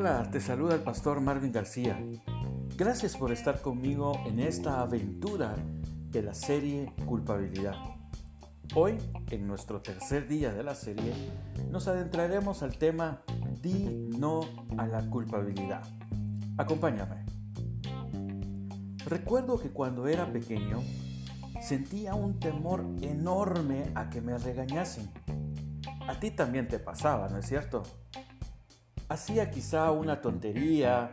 Hola, te saluda el pastor Marvin García. Gracias por estar conmigo en esta aventura de la serie Culpabilidad. Hoy, en nuestro tercer día de la serie, nos adentraremos al tema Di no a la culpabilidad. Acompáñame. Recuerdo que cuando era pequeño sentía un temor enorme a que me regañasen. A ti también te pasaba, ¿no es cierto? Hacía quizá una tontería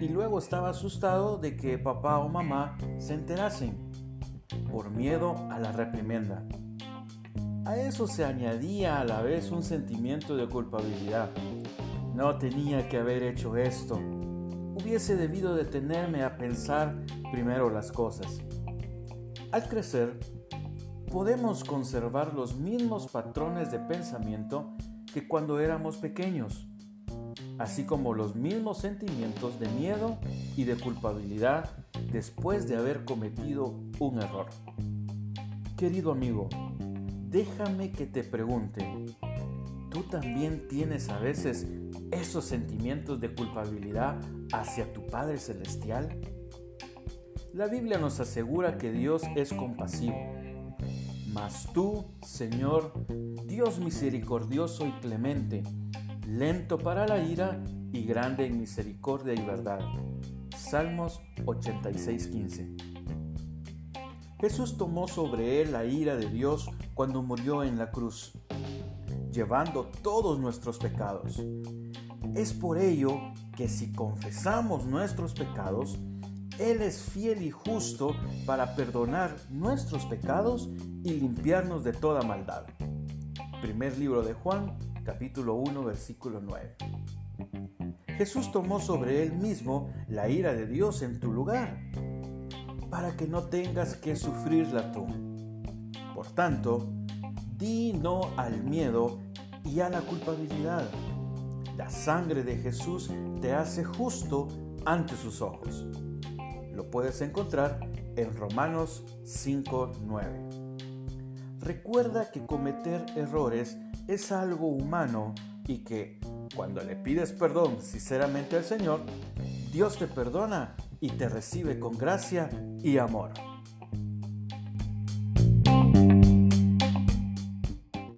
y luego estaba asustado de que papá o mamá se enterasen por miedo a la reprimenda. A eso se añadía a la vez un sentimiento de culpabilidad. No tenía que haber hecho esto. Hubiese debido detenerme a pensar primero las cosas. Al crecer, podemos conservar los mismos patrones de pensamiento que cuando éramos pequeños así como los mismos sentimientos de miedo y de culpabilidad después de haber cometido un error. Querido amigo, déjame que te pregunte, ¿tú también tienes a veces esos sentimientos de culpabilidad hacia tu Padre Celestial? La Biblia nos asegura que Dios es compasivo, mas tú, Señor, Dios misericordioso y clemente, lento para la ira y grande en misericordia y verdad. Salmos 86:15. Jesús tomó sobre él la ira de Dios cuando murió en la cruz, llevando todos nuestros pecados. Es por ello que si confesamos nuestros pecados, Él es fiel y justo para perdonar nuestros pecados y limpiarnos de toda maldad. Primer libro de Juan, capítulo 1, versículo 9. Jesús tomó sobre él mismo la ira de Dios en tu lugar, para que no tengas que sufrirla tú. Por tanto, di no al miedo y a la culpabilidad. La sangre de Jesús te hace justo ante sus ojos. Lo puedes encontrar en Romanos 5:9. Recuerda que cometer errores es algo humano y que cuando le pides perdón sinceramente al Señor, Dios te perdona y te recibe con gracia y amor.